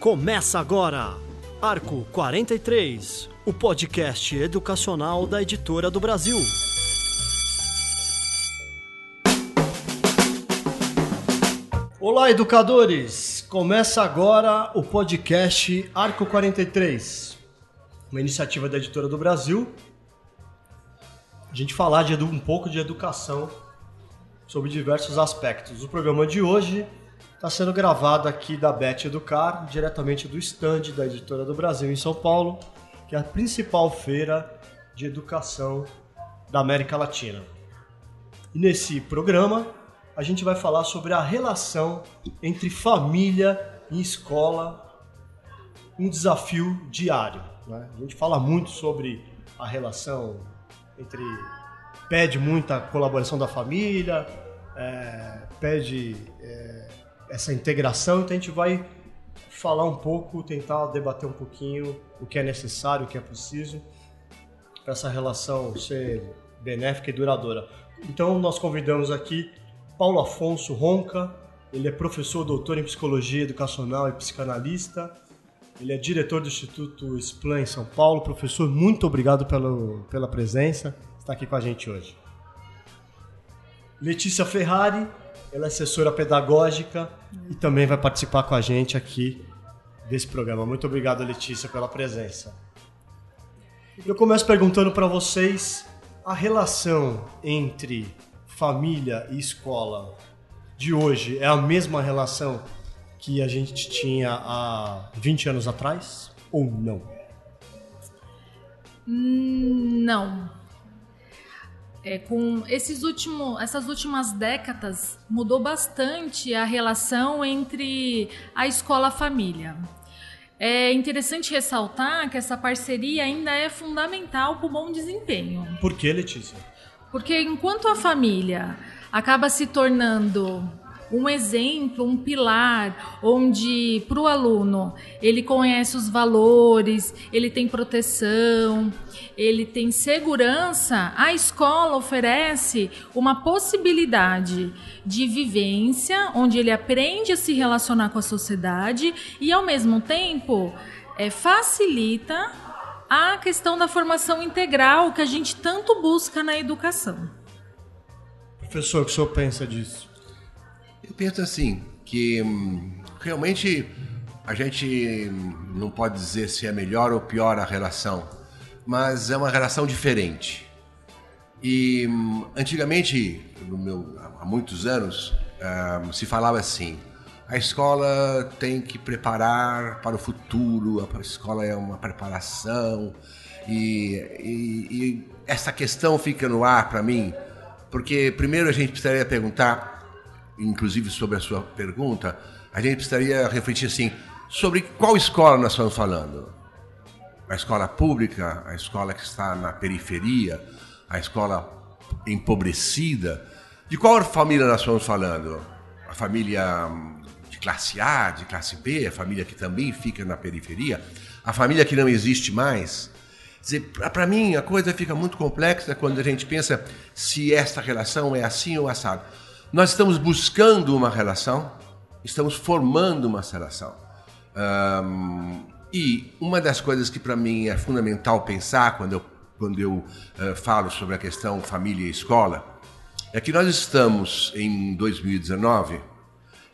Começa agora, Arco 43, o podcast educacional da Editora do Brasil. Olá, educadores! Começa agora o podcast Arco 43, uma iniciativa da Editora do Brasil. A gente falar de um pouco de educação sobre diversos aspectos. O programa de hoje está sendo gravado aqui da Bet Educar, diretamente do stand da Editora do Brasil em São Paulo, que é a principal feira de educação da América Latina. E nesse programa a gente vai falar sobre a relação entre família e escola, um desafio diário. Né? A gente fala muito sobre a relação entre. pede muita colaboração da família, é, pede é, essa integração, então a gente vai falar um pouco, tentar debater um pouquinho o que é necessário, o que é preciso para essa relação ser benéfica e duradoura. Então nós convidamos aqui Paulo Afonso Ronca, ele é professor doutor em psicologia educacional e psicanalista. Ele é diretor do Instituto Splan em São Paulo. Professor, muito obrigado pelo, pela presença, está aqui com a gente hoje. Letícia Ferrari, ela é assessora pedagógica e também vai participar com a gente aqui desse programa. Muito obrigado, Letícia, pela presença. Eu começo perguntando para vocês a relação entre família e escola de hoje é a mesma relação que a gente tinha há 20 anos atrás ou não? Não. É, com esses últimos, essas últimas décadas mudou bastante a relação entre a escola e a família. É interessante ressaltar que essa parceria ainda é fundamental para o bom desempenho. Por que, Letícia? Porque enquanto a família acaba se tornando um exemplo, um pilar, onde para o aluno ele conhece os valores, ele tem proteção, ele tem segurança, a escola oferece uma possibilidade de vivência, onde ele aprende a se relacionar com a sociedade e, ao mesmo tempo, é, facilita a questão da formação integral que a gente tanto busca na educação. Professor, o que o senhor pensa disso? Eu penso assim, que hum, realmente a gente não pode dizer se é melhor ou pior a relação, mas é uma relação diferente. E hum, antigamente, meu, há muitos anos, hum, se falava assim: a escola tem que preparar para o futuro, a escola é uma preparação. E, e, e essa questão fica no ar para mim, porque primeiro a gente precisaria perguntar, inclusive sobre a sua pergunta, a gente precisaria refletir assim, sobre qual escola nós estamos falando. A escola pública, a escola que está na periferia, a escola empobrecida. De qual família nós estamos falando? A família classe A, de classe B, a família que também fica na periferia, a família que não existe mais. Para mim, a coisa fica muito complexa quando a gente pensa se esta relação é assim ou assado. Nós estamos buscando uma relação, estamos formando uma relação. Um, e uma das coisas que para mim é fundamental pensar quando eu, quando eu uh, falo sobre a questão família e escola é que nós estamos em 2019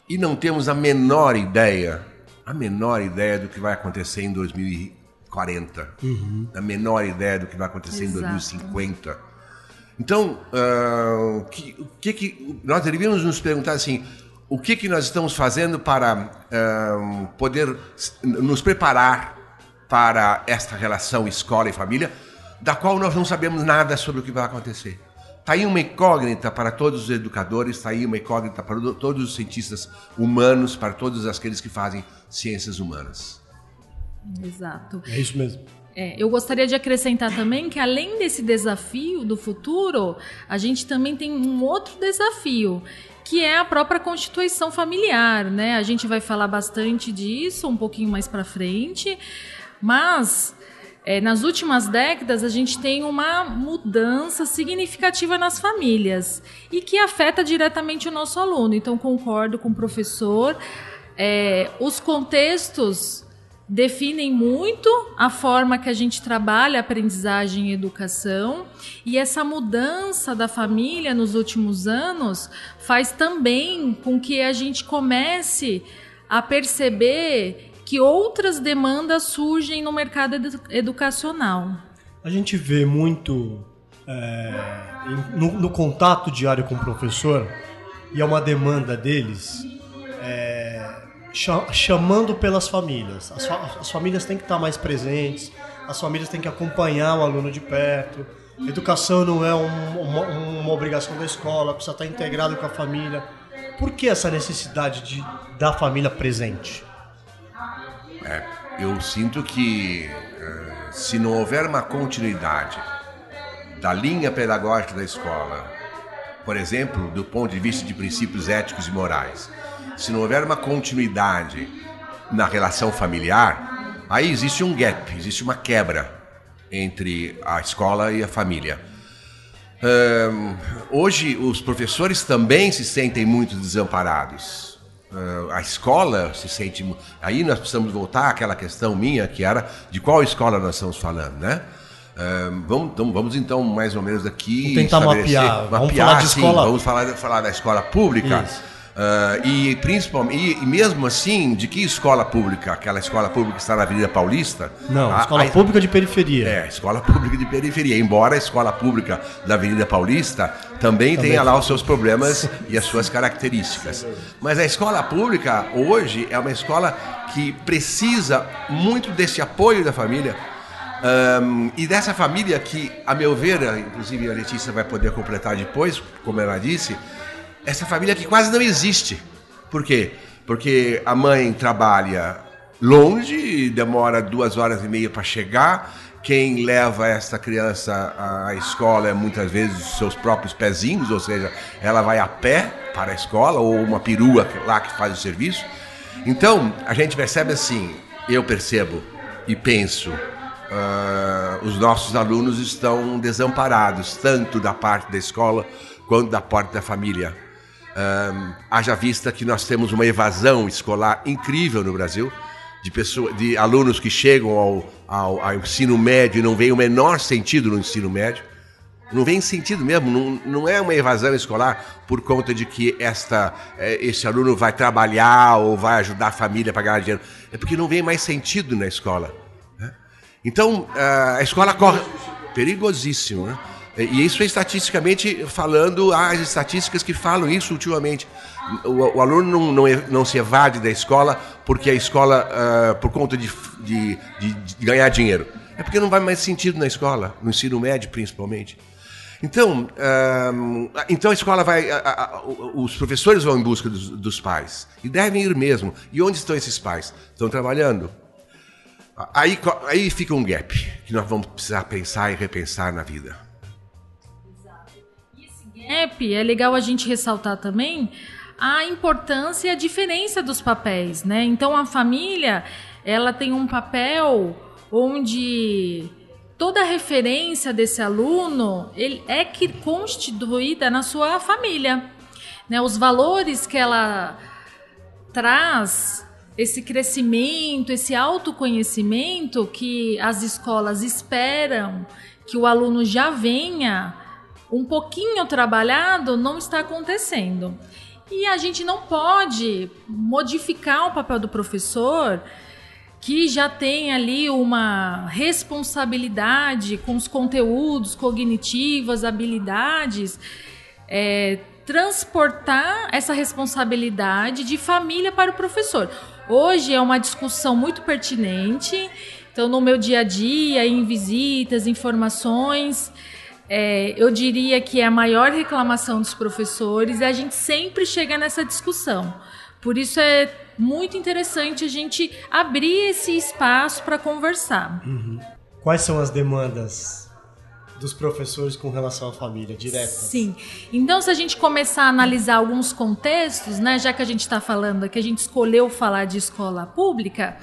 e não temos a menor ideia, a menor ideia do que vai acontecer em 2040, uhum. a menor ideia do que vai acontecer Exato. em 2050. Então, uh, que, o que, que nós deveríamos nos perguntar assim, o que que nós estamos fazendo para uh, poder nos preparar para esta relação escola e família, da qual nós não sabemos nada sobre o que vai acontecer. Está aí uma incógnita para todos os educadores, está aí uma incógnita para todos os cientistas humanos, para todos aqueles que fazem ciências humanas. Exato. É isso mesmo. É, eu gostaria de acrescentar também que, além desse desafio do futuro, a gente também tem um outro desafio, que é a própria constituição familiar. Né? A gente vai falar bastante disso um pouquinho mais para frente, mas é, nas últimas décadas a gente tem uma mudança significativa nas famílias e que afeta diretamente o nosso aluno. Então, concordo com o professor. É, os contextos definem muito a forma que a gente trabalha aprendizagem e educação, e essa mudança da família nos últimos anos faz também com que a gente comece a perceber que outras demandas surgem no mercado edu educacional. A gente vê muito é, no, no, contato diário com o professor, e é uma demanda deles, é, chamando pelas famílias. As, fa as, famílias têm que estar mais presentes, as famílias têm que acompanhar o aluno de perto. Educação não é um, uma, uma, obrigação da escola, precisa estar integrado com a família. Por que essa necessidade de, da família presente? É, eu sinto que uh, se não houver uma continuidade da linha pedagógica da escola, por exemplo, do ponto de vista de princípios éticos e morais, se não houver uma continuidade na relação familiar, aí existe um gap, existe uma quebra entre a escola e a família. Uh, hoje, os professores também se sentem muito desamparados Uh, a escola se sente. Aí nós precisamos voltar àquela questão minha, que era de qual escola nós estamos falando, né? Uh, vamos, então, vamos então mais ou menos aqui. Vamos tentar mapear. mapear. Vamos falar de escola. vamos falar, falar da escola pública. Isso. Uh, e principalmente, e, mesmo assim, de que escola pública? Aquela escola pública que está na Avenida Paulista? Não, a, escola a, pública de periferia. É, escola pública de periferia. Embora a escola pública da Avenida Paulista também, também tenha lá os seus problemas e as suas características. Mas a escola pública hoje é uma escola que precisa muito desse apoio da família. Um, e dessa família que, a meu ver, inclusive a Letícia vai poder completar depois, como ela disse, essa família que quase não existe. Por quê? Porque a mãe trabalha longe, demora duas horas e meia para chegar. Quem leva essa criança à escola é muitas vezes os seus próprios pezinhos, ou seja, ela vai a pé para a escola ou uma perua lá que faz o serviço. Então, a gente percebe assim, eu percebo e penso, uh, os nossos alunos estão desamparados, tanto da parte da escola quanto da parte da família. Haja vista que nós temos uma evasão escolar incrível no Brasil, de, pessoas, de alunos que chegam ao, ao, ao ensino médio e não veem o menor sentido no ensino médio. Não vem sentido mesmo, não, não é uma evasão escolar por conta de que esta, eh, esse aluno vai trabalhar ou vai ajudar a família a ganhar dinheiro. É porque não vem mais sentido na escola. Né? Então, a escola corre. Perigosíssimo, né? E isso é estatisticamente falando, há as estatísticas que falam isso ultimamente. O, o aluno não, não, não, se evade da escola porque a escola, uh, por conta de, de, de, de, ganhar dinheiro. É porque não vai mais sentido na escola, no ensino médio principalmente. Então, uh, então a escola vai, uh, os professores vão em busca dos, dos pais e devem ir mesmo. E onde estão esses pais? Estão trabalhando. Aí, aí fica um gap que nós vamos precisar pensar e repensar na vida é legal a gente ressaltar também a importância e a diferença dos papéis, né? Então a família, ela tem um papel onde toda a referência desse aluno ele é que constituída na sua família, né? Os valores que ela traz esse crescimento, esse autoconhecimento que as escolas esperam que o aluno já venha um pouquinho trabalhado não está acontecendo. E a gente não pode modificar o papel do professor que já tem ali uma responsabilidade com os conteúdos cognitivos, habilidades, é, transportar essa responsabilidade de família para o professor. Hoje é uma discussão muito pertinente. Então, no meu dia a dia, em visitas, informações, é, eu diria que é a maior reclamação dos professores e a gente sempre chega nessa discussão. Por isso é muito interessante a gente abrir esse espaço para conversar. Uhum. Quais são as demandas dos professores com relação à família, direta. Sim. Então, se a gente começar a analisar alguns contextos, né, já que a gente está falando que a gente escolheu falar de escola pública,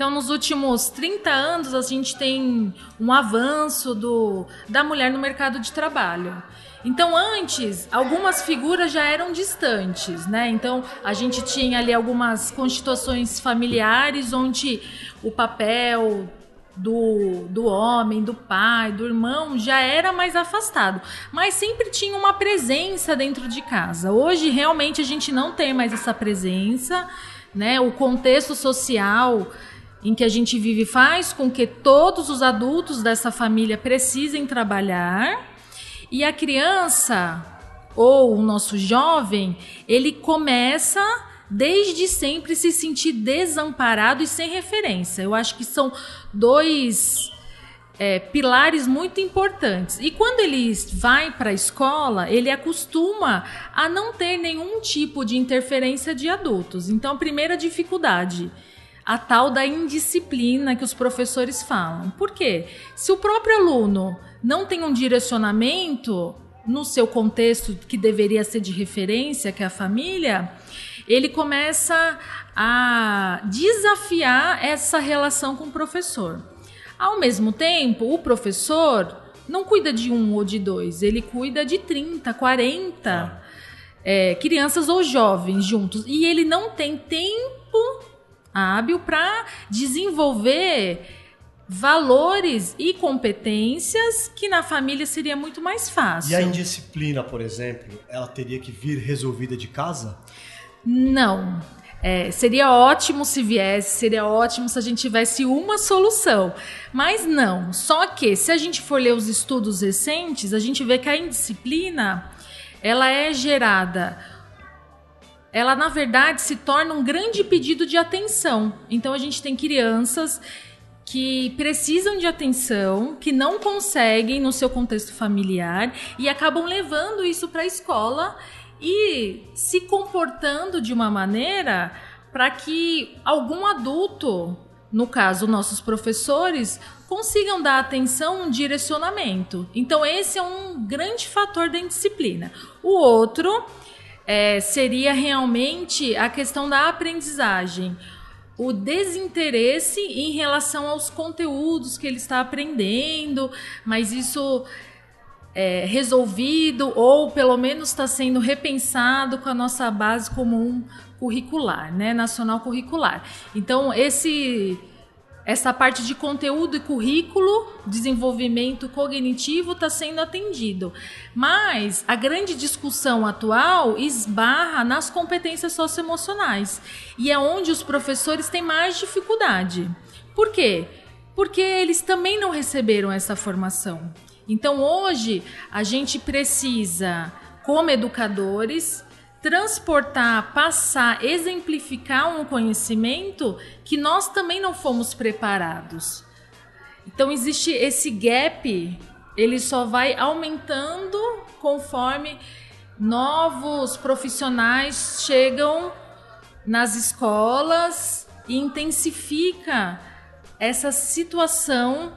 então nos últimos 30 anos a gente tem um avanço do, da mulher no mercado de trabalho. Então, antes, algumas figuras já eram distantes, né? Então, a gente tinha ali algumas constituições familiares onde o papel do, do homem, do pai, do irmão, já era mais afastado. Mas sempre tinha uma presença dentro de casa. Hoje, realmente, a gente não tem mais essa presença, né? O contexto social em que a gente vive faz com que todos os adultos dessa família precisem trabalhar e a criança ou o nosso jovem, ele começa desde sempre se sentir desamparado e sem referência. Eu acho que são dois é, pilares muito importantes. E quando ele vai para a escola, ele acostuma a não ter nenhum tipo de interferência de adultos. Então, a primeira dificuldade a tal da indisciplina que os professores falam. Por quê? Se o próprio aluno não tem um direcionamento no seu contexto que deveria ser de referência, que é a família, ele começa a desafiar essa relação com o professor. Ao mesmo tempo, o professor não cuida de um ou de dois, ele cuida de 30, 40 ah. é, crianças ou jovens juntos. E ele não tem tempo hábil para desenvolver valores e competências que na família seria muito mais fácil. E a indisciplina, por exemplo, ela teria que vir resolvida de casa? Não. É, seria ótimo se viesse, seria ótimo se a gente tivesse uma solução. Mas não. Só que, se a gente for ler os estudos recentes, a gente vê que a indisciplina ela é gerada ela na verdade se torna um grande pedido de atenção. Então a gente tem crianças que precisam de atenção, que não conseguem no seu contexto familiar e acabam levando isso para a escola e se comportando de uma maneira para que algum adulto, no caso nossos professores, consigam dar atenção, um direcionamento. Então esse é um grande fator da indisciplina. O outro é, seria realmente a questão da aprendizagem. O desinteresse em relação aos conteúdos que ele está aprendendo, mas isso é resolvido ou pelo menos está sendo repensado com a nossa base comum curricular, né, nacional curricular. Então esse essa parte de conteúdo e currículo, desenvolvimento cognitivo está sendo atendido. Mas a grande discussão atual esbarra nas competências socioemocionais. E é onde os professores têm mais dificuldade. Por quê? Porque eles também não receberam essa formação. Então hoje a gente precisa, como educadores, transportar, passar, exemplificar um conhecimento que nós também não fomos preparados. Então existe esse gap, ele só vai aumentando conforme novos profissionais chegam nas escolas e intensifica essa situação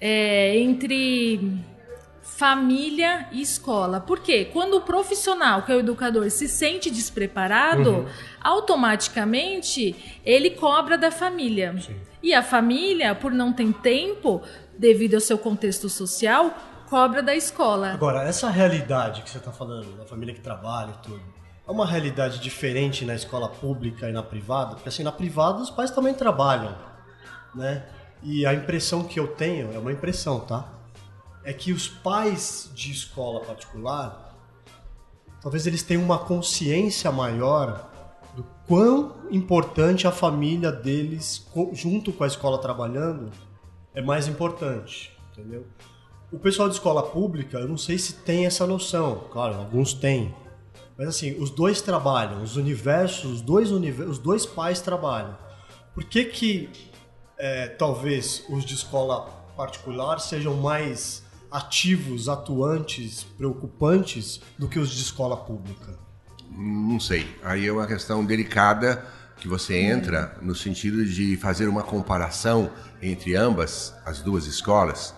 é, entre família e escola. Por quê? Quando o profissional, que é o educador, se sente despreparado, uhum. automaticamente ele cobra da família. Sim. E a família, por não ter tempo, devido ao seu contexto social, cobra da escola. Agora, essa realidade que você está falando, da família que trabalha e tudo, é uma realidade diferente na escola pública e na privada? Porque assim, na privada os pais também trabalham, né? E a impressão que eu tenho, é uma impressão, tá? É que os pais de escola particular, talvez eles tenham uma consciência maior do quão importante a família deles, junto com a escola trabalhando, é mais importante, entendeu? O pessoal de escola pública, eu não sei se tem essa noção, claro, alguns têm, mas assim, os dois trabalham, os universos, os dois, universos, os dois pais trabalham. Por que que é, talvez os de escola particular sejam mais ativos, atuantes, preocupantes do que os de escola pública? Não sei. Aí é uma questão delicada que você entra no sentido de fazer uma comparação entre ambas, as duas escolas,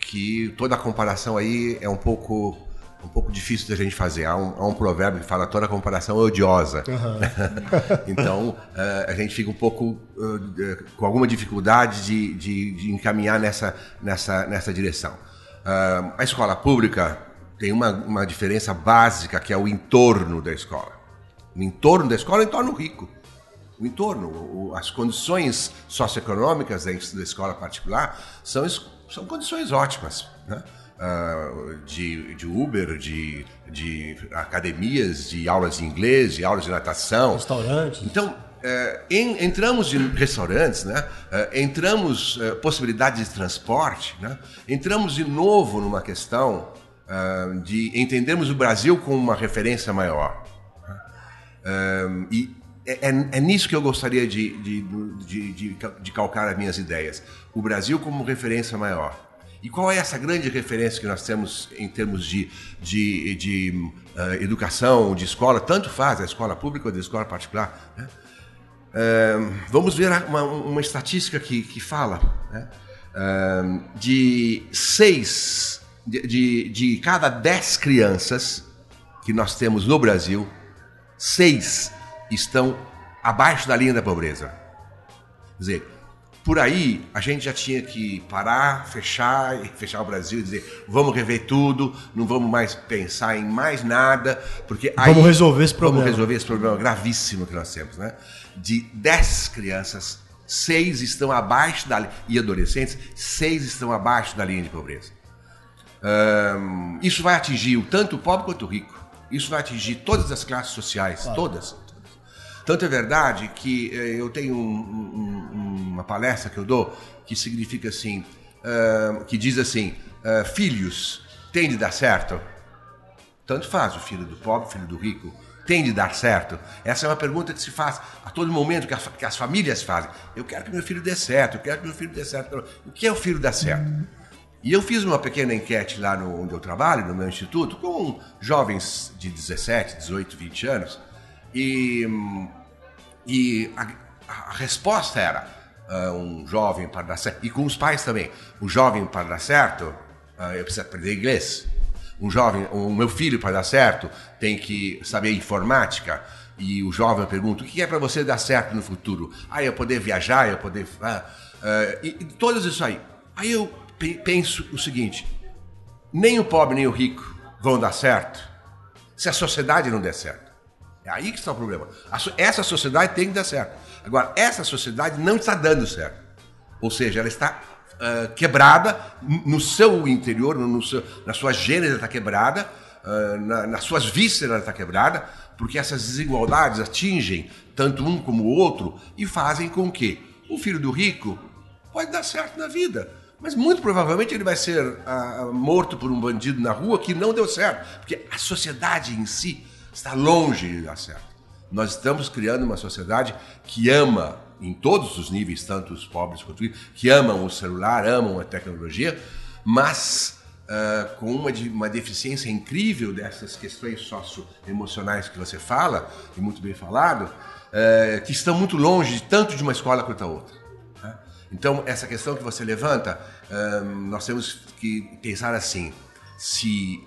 que toda a comparação aí é um pouco um pouco difícil da gente fazer. Há um, há um provérbio que fala toda comparação é odiosa. Uhum. então uh, a gente fica um pouco uh, com alguma dificuldade de, de, de, encaminhar nessa, nessa, nessa direção. Uh, a escola pública tem uma, uma diferença básica que é o entorno da escola. O entorno da escola é o entorno rico. O entorno, o, as condições socioeconômicas da, da escola particular são, são condições ótimas. Né? Uh, de, de, Uber, de, de academias, de aulas de inglês, de aulas de natação. Restaurantes. Então, uh, em, entramos em restaurantes, né? Uh, entramos uh, possibilidades de transporte, né? entramos de novo numa questão de entendermos o Brasil como uma referência maior. Né? e é, é, é, nisso que eu gostaria de, de, de, de, de calcar as minhas ideias. O Brasil como referência maior. E qual é essa grande referência que nós temos em termos de, de, de uh, educação, de escola? Tanto faz a escola pública ou a escola particular. Né? Uh, vamos ver uma, uma estatística que, que fala né? uh, de seis, de, de, de cada dez crianças que nós temos no Brasil, seis estão abaixo da linha da pobreza. Quer dizer, por aí a gente já tinha que parar, fechar, fechar o Brasil e dizer vamos rever tudo, não vamos mais pensar em mais nada, porque aí vamos resolver esse problema. Vamos resolver esse problema gravíssimo que nós temos, né? De 10 crianças, seis estão abaixo da e adolescentes, seis estão abaixo da linha de pobreza. Isso vai atingir tanto o pobre quanto o rico. Isso vai atingir todas as classes sociais, claro. todas. Tanto é verdade que eh, eu tenho um, um, uma palestra que eu dou que significa assim, uh, que diz assim, uh, filhos, tem de dar certo? Tanto faz o filho do pobre, o filho do rico, tem de dar certo? Essa é uma pergunta que se faz a todo momento, que, a, que as famílias fazem. Eu quero que meu filho dê certo, eu quero que meu filho dê certo. O que é o filho dar certo? E eu fiz uma pequena enquete lá no, onde eu trabalho, no meu instituto, com jovens de 17, 18, 20 anos, e, e a, a resposta era: uh, um jovem para dar certo, e com os pais também, um jovem para dar certo, uh, eu preciso aprender inglês. Um jovem, o meu filho para dar certo tem que saber informática. E o jovem pergunta: o que é para você dar certo no futuro? Ah, eu poder viajar, eu poder. Uh, e, e isso aí. Aí eu penso o seguinte: nem o pobre nem o rico vão dar certo se a sociedade não der certo. É aí que está o problema. Essa sociedade tem que dar certo. Agora, essa sociedade não está dando certo. Ou seja, ela está uh, quebrada no seu interior, no seu, na sua gênese está quebrada, uh, na, nas suas vísceras está quebrada, porque essas desigualdades atingem tanto um como o outro e fazem com que o filho do rico pode dar certo na vida. Mas muito provavelmente ele vai ser uh, morto por um bandido na rua que não deu certo, porque a sociedade em si está longe de dar certo. Nós estamos criando uma sociedade que ama, em todos os níveis, tanto os pobres quanto os que amam o celular, amam a tecnologia, mas uh, com uma, uma deficiência incrível dessas questões socioemocionais que você fala, e muito bem falado, uh, que estão muito longe tanto de uma escola quanto a outra. Né? Então, essa questão que você levanta, uh, nós temos que pensar assim: se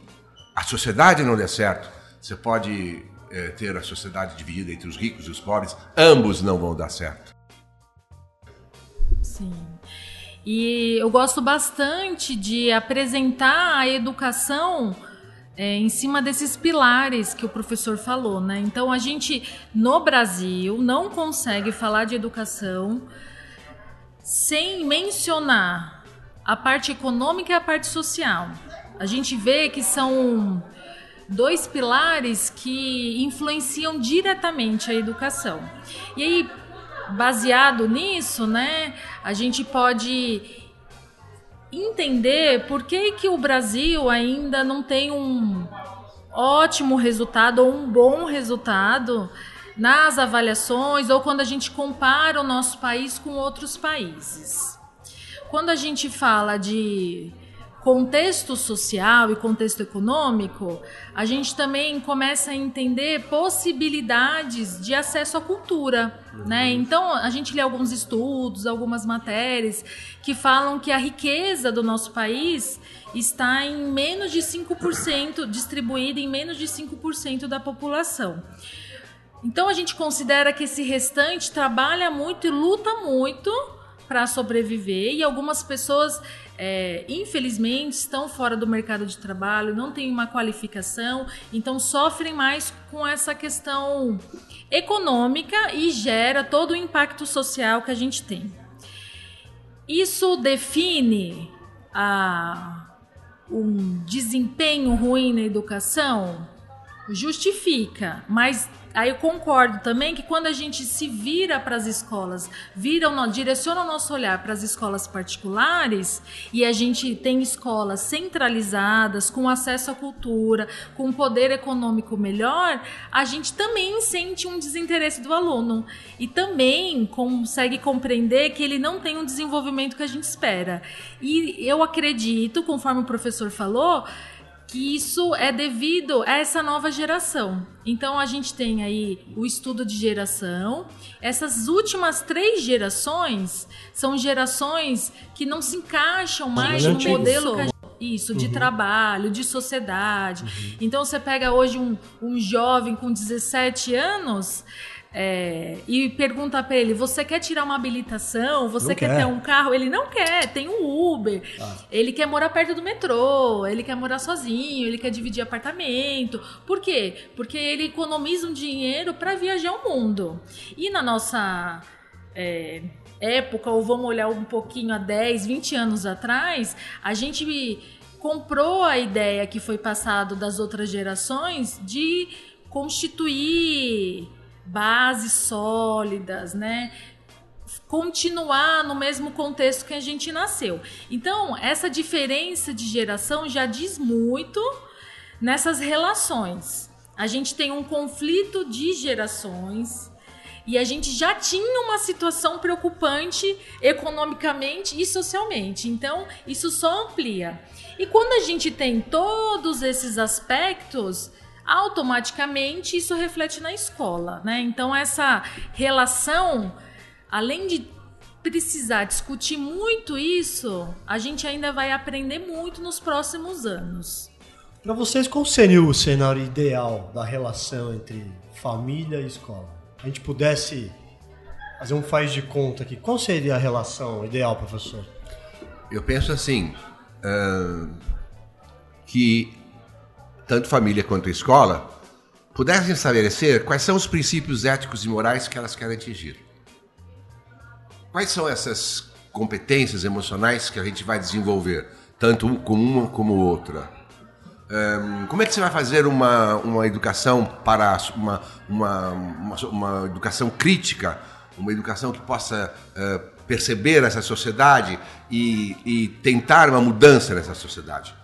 a sociedade não der certo, você pode é, ter a sociedade dividida entre os ricos e os pobres, ambos não vão dar certo. Sim. E eu gosto bastante de apresentar a educação é, em cima desses pilares que o professor falou, né? Então a gente no Brasil não consegue falar de educação sem mencionar a parte econômica e a parte social. A gente vê que são dois pilares que influenciam diretamente a educação. E aí, baseado nisso, né, a gente pode entender por que, que o Brasil ainda não tem um ótimo resultado ou um bom resultado nas avaliações ou quando a gente compara o nosso país com outros países. Quando a gente fala de contexto social e contexto econômico, a gente também começa a entender possibilidades de acesso à cultura, uhum. né? Então, a gente lê alguns estudos, algumas matérias que falam que a riqueza do nosso país está em menos de 5%, distribuída em menos de 5% da população. Então a gente considera que esse restante trabalha muito e luta muito para sobreviver e algumas pessoas é, infelizmente estão fora do mercado de trabalho, não têm uma qualificação, então sofrem mais com essa questão econômica e gera todo o impacto social que a gente tem. Isso define a, um desempenho ruim na educação? Justifica, mas Aí eu concordo também que quando a gente se vira para as escolas, vira direciona o nosso olhar para as escolas particulares e a gente tem escolas centralizadas, com acesso à cultura, com poder econômico melhor, a gente também sente um desinteresse do aluno e também consegue compreender que ele não tem um desenvolvimento que a gente espera. E eu acredito, conforme o professor falou, que isso é devido a essa nova geração. Então a gente tem aí o estudo de geração. Essas últimas três gerações são gerações que não se encaixam mais no modelo isso, de uhum. trabalho, de sociedade. Uhum. Então você pega hoje um, um jovem com 17 anos é, e pergunta para ele: você quer tirar uma habilitação? Você quer, quer, ter um carro? Ele não quer, tem um Uber. Ah. Ele quer morar perto do metrô, ele quer morar sozinho, ele quer dividir apartamento. Por quê? Porque ele economiza um dinheiro para viajar o mundo. E na nossa. É, época, ou vamos olhar um pouquinho há 10, 20 anos atrás, a gente comprou a ideia que foi passado das outras gerações de constituir bases sólidas, né? Continuar no mesmo contexto que a gente nasceu. Então, essa diferença de geração já diz muito nessas relações. A gente tem um conflito de gerações e a gente já tinha uma situação preocupante economicamente e socialmente. Então, isso só amplia. E quando a gente tem todos esses aspectos, automaticamente isso reflete na escola, né? Então essa relação, além de precisar discutir muito isso, a gente ainda vai aprender muito nos próximos anos. Para vocês, qual seria o cenário ideal da relação entre família e escola? A gente pudesse fazer um faz de conta aqui, qual seria a relação ideal, professor? Eu penso assim, uh, que tanto família quanto escola, pudessem estabelecer quais são os princípios éticos e morais que elas querem atingir. Quais são essas competências emocionais que a gente vai desenvolver, tanto com uma como outra? Um, como é que você vai fazer uma, uma educação para uma, uma, uma, uma educação crítica, uma educação que possa uh, perceber essa sociedade e, e tentar uma mudança nessa sociedade?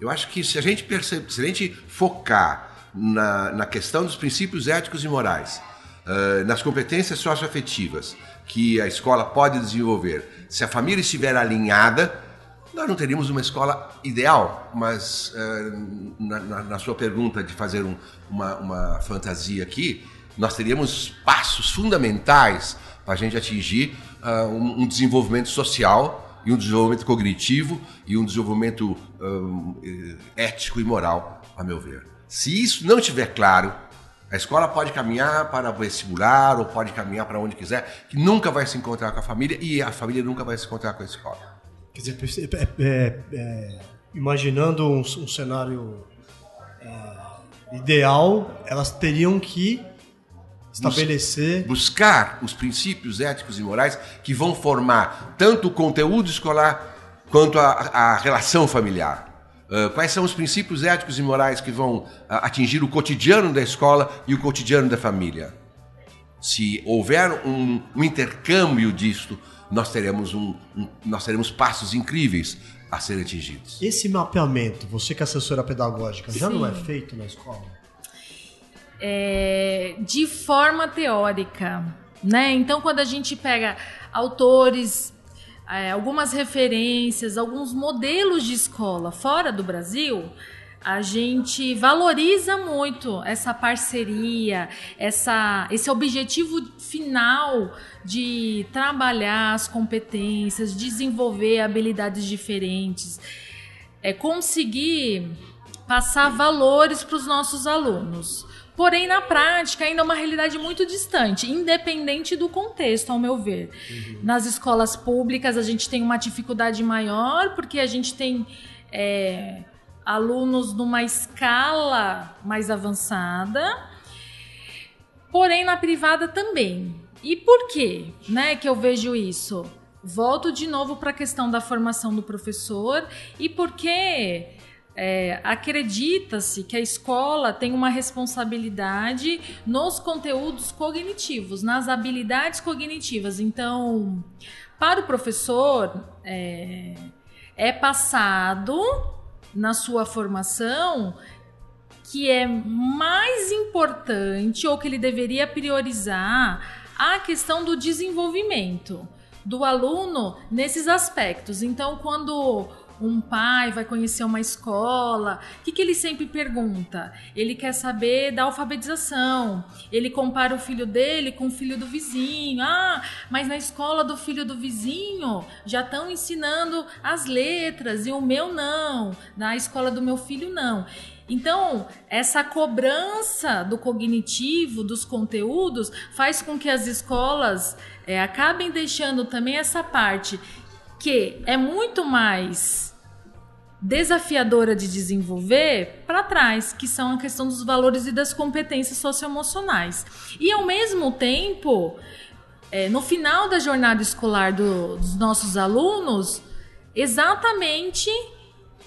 Eu acho que se a gente percebe, se a gente focar na, na questão dos princípios éticos e morais, uh, nas competências socioafetivas que a escola pode desenvolver, se a família estiver alinhada, nós não teríamos uma escola ideal, mas uh, na, na, na, sua pergunta de fazer um, uma, uma fantasia aqui, nós teríamos passos fundamentais para a gente atingir uh, um, um desenvolvimento social e um desenvolvimento cognitivo e um desenvolvimento um, ético e moral, a meu ver. Se isso não estiver claro, a escola pode caminhar para vestibular ou pode caminhar para onde quiser, que nunca vai se encontrar com a família e a família nunca vai se encontrar com a escola. Quer dizer, é, é, é, imaginando um, um cenário é, ideal, elas teriam que estabelecer. Buscar os princípios éticos e morais que vão formar tanto o conteúdo escolar quanto a, a relação familiar. Uh, quais são os princípios éticos e morais que vão uh, atingir o cotidiano da escola e o cotidiano da família? Se houver um, um intercâmbio disto, nós teremos, um, um, nós teremos passos incríveis a serem atingidos. Esse mapeamento, você que é assessora pedagógica, já Sim. não é feito na escola? É, de forma teórica, né? Então, quando a gente pega autores é, algumas referências, alguns modelos de escola fora do Brasil, a gente valoriza muito essa parceria, essa, esse objetivo final de trabalhar as competências, desenvolver habilidades diferentes, é conseguir passar valores para os nossos alunos. Porém, na prática, ainda é uma realidade muito distante, independente do contexto, ao meu ver. Uhum. Nas escolas públicas, a gente tem uma dificuldade maior, porque a gente tem é, alunos numa escala mais avançada, porém na privada também. E por quê, né, que eu vejo isso? Volto de novo para a questão da formação do professor e porque é, acredita-se que a escola tem uma responsabilidade nos conteúdos cognitivos, nas habilidades cognitivas. Então, para o professor, é, é passado na sua formação que é mais importante ou que ele deveria priorizar a questão do desenvolvimento do aluno nesses aspectos. Então, quando um pai vai conhecer uma escola, o que, que ele sempre pergunta? Ele quer saber da alfabetização. Ele compara o filho dele com o filho do vizinho. Ah, mas na escola do filho do vizinho já estão ensinando as letras e o meu não. Na escola do meu filho não. Então, essa cobrança do cognitivo, dos conteúdos, faz com que as escolas é, acabem deixando também essa parte que é muito mais desafiadora de desenvolver para trás, que são a questão dos valores e das competências socioemocionais. E ao mesmo tempo, é, no final da jornada escolar do, dos nossos alunos, exatamente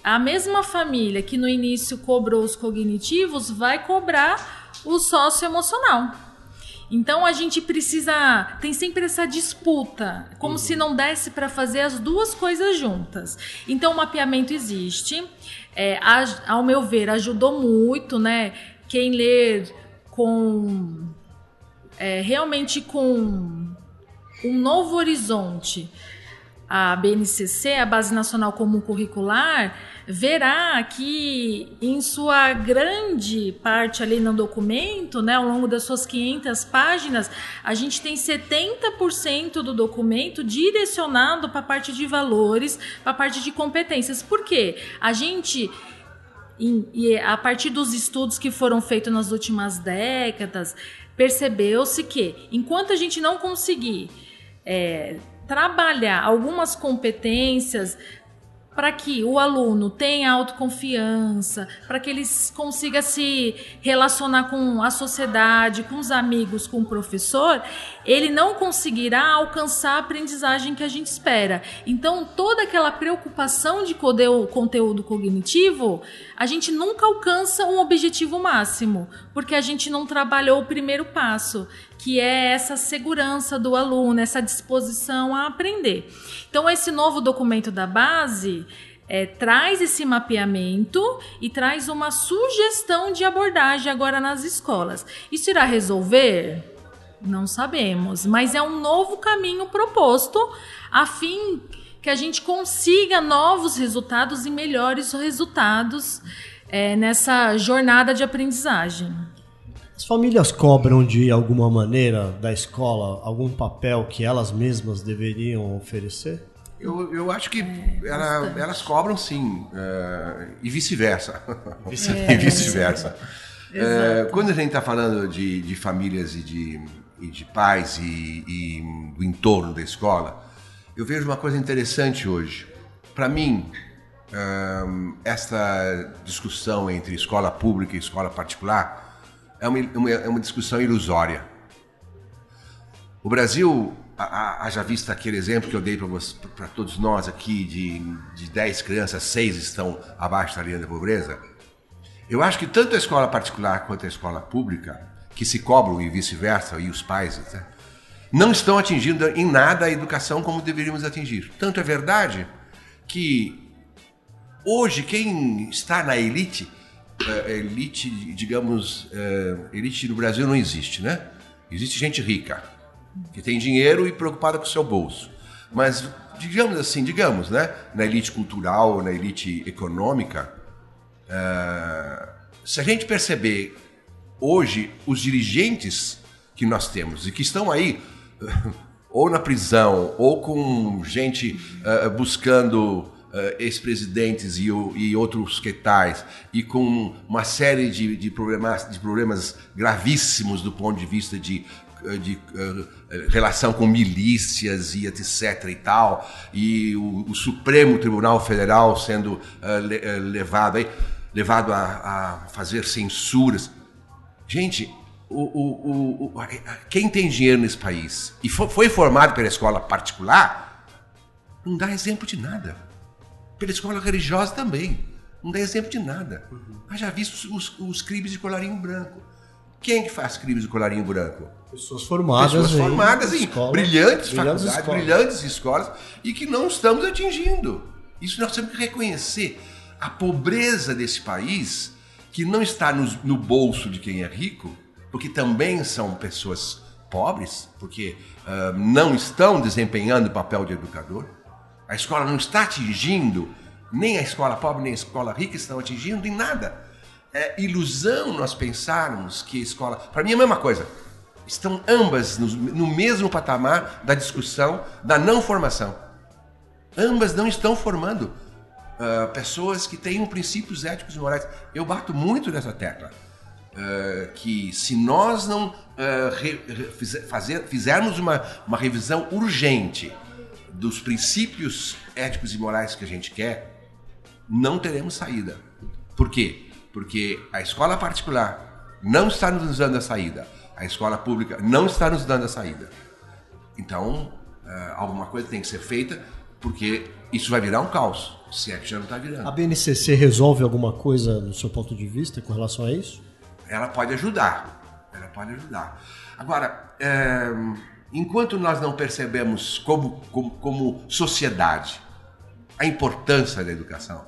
a mesma família que no início cobrou os cognitivos vai cobrar o socioemocional. Então a gente precisa. Tem sempre essa disputa, como uhum. se não desse para fazer as duas coisas juntas. Então o mapeamento existe. É, ao meu ver, ajudou muito, né? Quem ler com. É, realmente com um novo horizonte a BNCC, a Base Nacional Comum Curricular, verá que em sua grande parte ali no documento, né, ao longo das suas 500 páginas, a gente tem 70% do documento direcionado para a parte de valores, para a parte de competências. Por quê? A gente e a partir dos estudos que foram feitos nas últimas décadas, percebeu-se que enquanto a gente não conseguir é, trabalhar algumas competências para que o aluno tenha autoconfiança, para que ele consiga se relacionar com a sociedade, com os amigos, com o professor, ele não conseguirá alcançar a aprendizagem que a gente espera. Então, toda aquela preocupação de conteúdo cognitivo, a gente nunca alcança um objetivo máximo, porque a gente não trabalhou o primeiro passo, que é essa segurança do aluno, essa disposição a aprender. Então, esse novo documento da base é, traz esse mapeamento e traz uma sugestão de abordagem agora nas escolas. Isso irá resolver? Não sabemos, mas é um novo caminho proposto a fim que a gente consiga novos resultados e melhores resultados é, nessa jornada de aprendizagem. As famílias cobram de alguma maneira da escola algum papel que elas mesmas deveriam oferecer? Eu, eu acho que é, ela, elas cobram sim, uh, e vice-versa. Vice é. e vice-versa. Uh, quando a gente está falando de, de famílias e de, e de pais e, e do entorno da escola, eu vejo uma coisa interessante hoje. Para mim, uh, esta discussão entre escola pública e escola particular é uma, uma, é uma discussão ilusória. O Brasil, haja vista aquele exemplo que eu dei para todos nós aqui, de, de 10 crianças, 6 estão abaixo da linha da pobreza. Eu acho que tanto a escola particular quanto a escola pública, que se cobram e vice-versa, e os pais, né, não estão atingindo em nada a educação como deveríamos atingir. Tanto é verdade que hoje quem está na elite é, elite, digamos, é, elite no Brasil não existe, né? Existe gente rica, que tem dinheiro e preocupada com o seu bolso. Mas digamos assim, digamos, né, na elite cultural, na elite econômica, se a gente perceber hoje os dirigentes que nós temos e que estão aí ou na prisão ou com gente uh, buscando uh, ex-presidentes e, e, outros que tais, e com uma série de, de, problemas, de problemas gravíssimos do ponto de vista de, eh, de uh, relação com milícias e etc e tal, e o, o Supremo Tribunal Federal sendo le, levado, aí, levado a, a fazer censuras. Gente, o, o, o, quem tem dinheiro nesse país e foi, formado pela escola particular, não dá exemplo de nada pela escola religiosa também. Não dá exemplo de nada. Uhum. Mas já visto os, os, crimes de colarinho branco. Quem que faz crimes de colarinho branco? Pessoas formadas, Pessoas formadas em, brilhantes, brilhantes faculdades, escolas. brilhantes escolas e que não estamos atingindo. Isso nós temos que reconhecer. A pobreza desse país, que não está no, no bolso de quem é rico, porque também são pessoas pobres, porque uh, não estão desempenhando o papel de educador a escola não está atingindo, nem a escola pobre nem a escola rica estão atingindo em nada. É ilusão nós pensarmos que a escola. Para mim é a mesma coisa. Estão ambas no, no mesmo patamar da discussão da não formação. Ambas não estão formando uh, pessoas que tenham princípios éticos e morais. Eu bato muito nessa tecla. Uh, que se nós não uh, re, fazer, fizermos uma, uma revisão urgente dos princípios éticos e morais que a gente quer, não teremos saída. Por quê? Porque a escola particular não está nos dando a saída, a escola pública não está nos dando a saída. Então, uh, alguma coisa tem que ser feita, porque isso vai virar um caos, se é que já não está virando. A BNCC resolve alguma coisa, no seu ponto de vista, com relação a isso? Ela pode ajudar. Ela pode ajudar. Agora, é enquanto nós não percebemos como, como, como sociedade a importância da educação,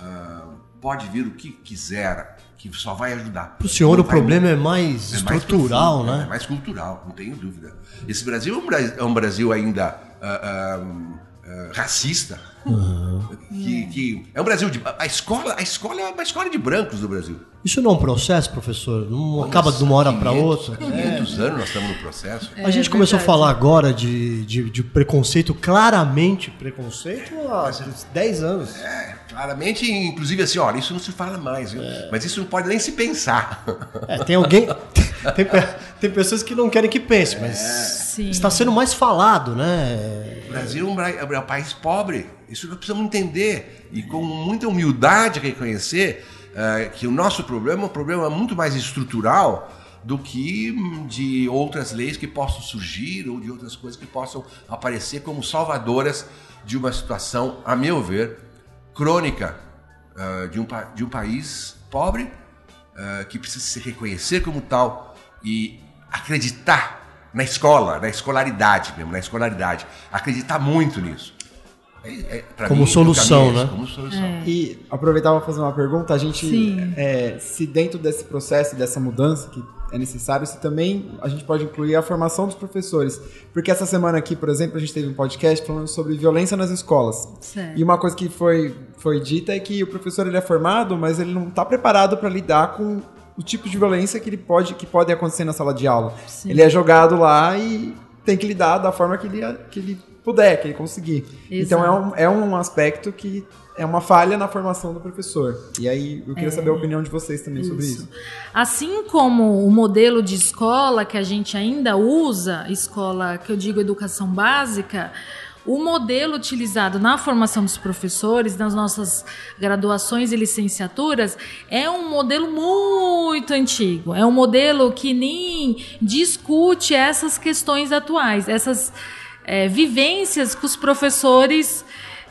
uh, pode vir o que quiser, que só vai ajudar. Para o senhor, o problema é mais é estrutural, mais né? É mais cultural, não tenho dúvida. Esse Brasil é um Brasil, é um Brasil ainda uh, uh, racista. Uhum. Que, que, é um Brasil de a escola a escola é uma escola de brancos do Brasil isso não é um processo professor não Nossa, acaba de uma hora para outra 500 é. anos nós estamos no processo é, a gente começou a falar agora de, de, de, preconceito claramente preconceito há 10 anos é claramente inclusive assim olha isso não se fala mais é. mas isso não pode nem se pensar é, tem alguém tem, tem pessoas que não querem que pense mas Sim. está sendo mais falado né o Brasil é um país pobre. Isso nós precisamos entender. E com muita humildade reconhecer uh, que o nosso problema é um problema muito mais estrutural do que de outras leis que possam surgir ou de outras coisas que possam aparecer como salvadoras de uma situação, a meu ver, crônica uh, de, um, de um país pobre uh, que precisa se reconhecer como tal e acreditar na escola, na escolaridade mesmo, na escolaridade, acreditar muito nisso. É, é como, mim, solução, né? como solução, é. E aproveitava para fazer uma pergunta, a gente, é, se dentro desse processo, dessa mudança que é necessário, se também a gente pode incluir a formação dos professores. Porque essa semana aqui, por exemplo, a gente teve um podcast falando sobre violência nas escolas. Certo. E uma coisa que foi, foi dita é que o professor ele é formado, mas ele não está preparado para lidar com o tipo de violência que ele pode que pode acontecer na sala de aula. Sim. Ele é jogado lá e tem que lidar da forma que ele, que ele puder, que ele conseguir. Exato. Então é um, é um aspecto que é uma falha na formação do professor. E aí eu queria é, saber a opinião de vocês também isso. sobre isso. Assim como o modelo de escola que a gente ainda usa, escola que eu digo educação básica, o modelo utilizado na formação dos professores, nas nossas graduações e licenciaturas, é um modelo muito antigo. É um modelo que nem discute essas questões atuais, essas é, vivências que os professores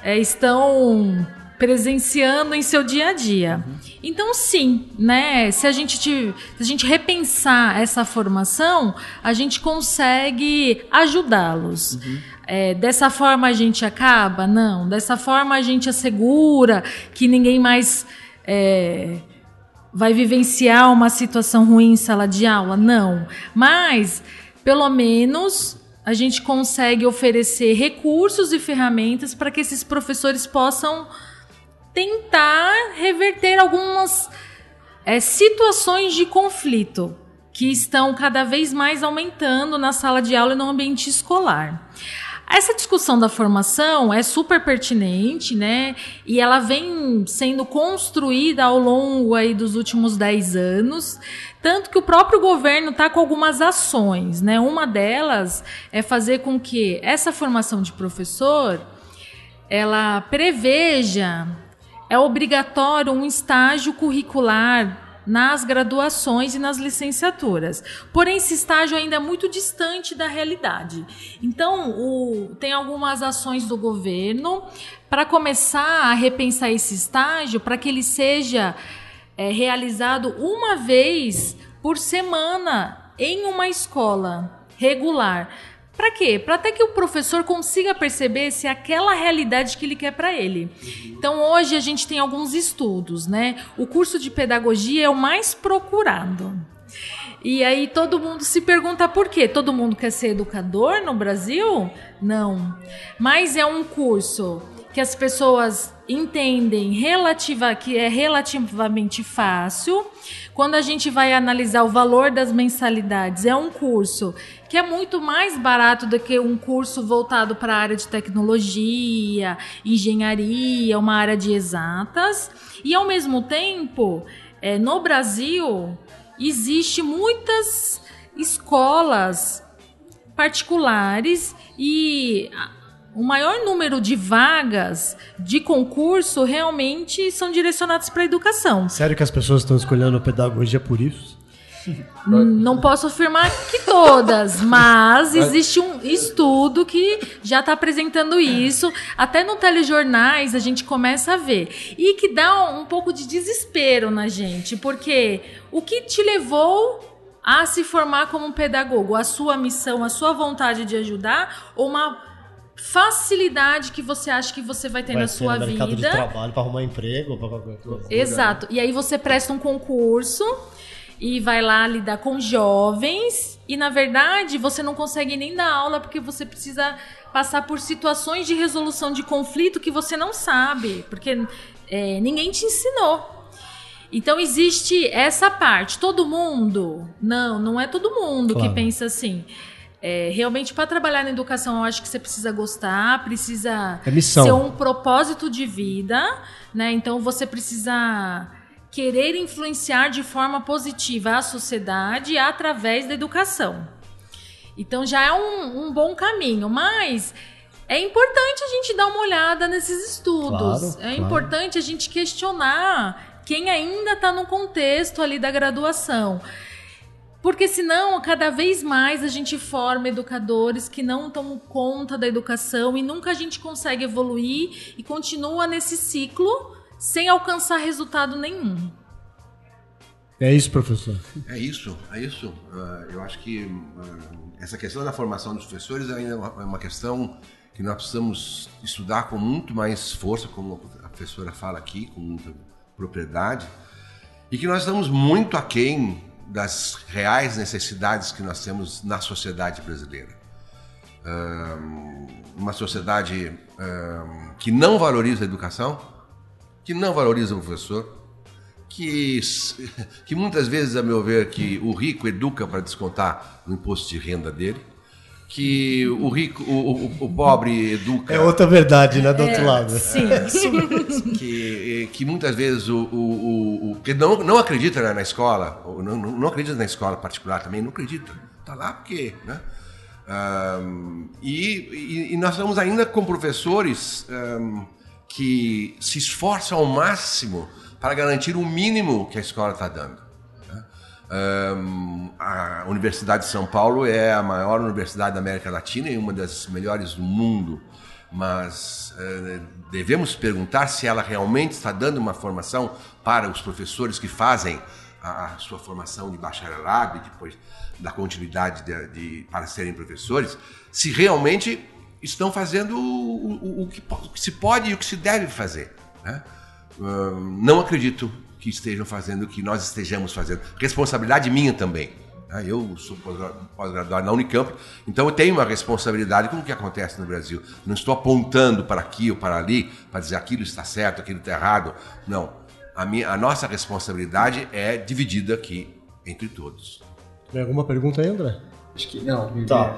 é, estão presenciando em seu dia a dia. Então, sim, né? Se a gente se a gente repensar essa formação, a gente consegue ajudá-los. Uhum. É, dessa forma a gente acaba? Não. Dessa forma a gente assegura que ninguém mais é, vai vivenciar uma situação ruim em sala de aula? Não. Mas, pelo menos a gente consegue oferecer recursos e ferramentas para que esses professores possam tentar reverter algumas é, situações de conflito que estão cada vez mais aumentando na sala de aula e no ambiente escolar. Essa discussão da formação é super pertinente, né? E ela vem sendo construída ao longo aí dos últimos 10 anos, tanto que o próprio governo está com algumas ações, né? Uma delas é fazer com que essa formação de professor ela preveja é obrigatório um estágio curricular nas graduações e nas licenciaturas. Porém, esse estágio ainda é muito distante da realidade. Então, o, tem algumas ações do governo para começar a repensar esse estágio para que ele seja é, realizado uma vez por semana em uma escola regular para quê? Para até que o professor consiga perceber se é aquela realidade que ele quer para ele. Então, hoje a gente tem alguns estudos, né? O curso de pedagogia é o mais procurado. E aí todo mundo se pergunta por quê? Todo mundo quer ser educador no Brasil? Não. Mas é um curso que as pessoas entendem relativa, que é relativamente fácil. Quando a gente vai analisar o valor das mensalidades, é um curso que é muito mais barato do que um curso voltado para a área de tecnologia, engenharia, uma área de exatas. E ao mesmo tempo, é, no Brasil, existe muitas escolas particulares e o maior número de vagas de concurso realmente são direcionadas para a educação. Sério que as pessoas estão escolhendo pedagogia por isso? Não posso afirmar que todas, mas existe um estudo que já está apresentando isso. Até no telejornais a gente começa a ver. E que dá um pouco de desespero na gente, porque o que te levou a se formar como um pedagogo? A sua missão, a sua vontade de ajudar ou uma facilidade que você acha que você vai ter vai na sua no vida. de trabalho para arrumar emprego, para qualquer coisa. Exato. E aí você presta um concurso e vai lá lidar com jovens e na verdade você não consegue nem dar aula porque você precisa passar por situações de resolução de conflito que você não sabe, porque é, ninguém te ensinou. Então existe essa parte. Todo mundo? Não, não é todo mundo claro. que pensa assim. É, realmente, para trabalhar na educação, eu acho que você precisa gostar, precisa é ser um propósito de vida, né? Então, você precisa querer influenciar de forma positiva a sociedade através da educação. Então, já é um, um bom caminho, mas é importante a gente dar uma olhada nesses estudos. Claro, é claro. importante a gente questionar quem ainda está no contexto ali da graduação. Porque senão, cada vez mais a gente forma educadores que não tomam conta da educação e nunca a gente consegue evoluir e continua nesse ciclo sem alcançar resultado nenhum. É isso, professor. É isso, é isso. Uh, eu acho que uh, essa questão da formação dos professores ainda é uma questão que nós precisamos estudar com muito mais força, como a professora fala aqui, com muita propriedade, e que nós estamos muito aquém das reais necessidades que nós temos na sociedade brasileira. uma sociedade que não valoriza a educação, que não valoriza o professor, que, que muitas vezes, a meu ver, que o rico educa para descontar o imposto de renda dele, que o rico, o, o, o, pobre educa. É outra verdade, né, do é, outro lado. Sim, que, que muitas vezes o, o, o, que não, não acredita na escola, não, não acredita na escola particular também, não acredita. Está lá porque. Né? Um, e, e, e, nós estamos ainda com professores um, que se esforçam ao máximo para garantir o mínimo que a escola está dando. Um, a Universidade de São Paulo é a maior universidade da América Latina e uma das melhores do mundo, mas uh, devemos perguntar se ela realmente está dando uma formação para os professores que fazem a, a sua formação de bacharelado e depois da continuidade de, de, para serem professores, se realmente estão fazendo o, o, o, que, o, que, se pode e o que se deve fazer. Né? Não acredito que estejam fazendo o que nós estejamos fazendo. Responsabilidade minha também. Ah, eu sou pós-graduado na Unicamp, então eu tenho uma responsabilidade com o que acontece no Brasil. Não estou apontando para aqui ou para ali para dizer aquilo está certo, aquilo está errado. Não. A, minha, a nossa responsabilidade é dividida aqui entre todos. Tem alguma pergunta aí, André? Acho que não. Tá.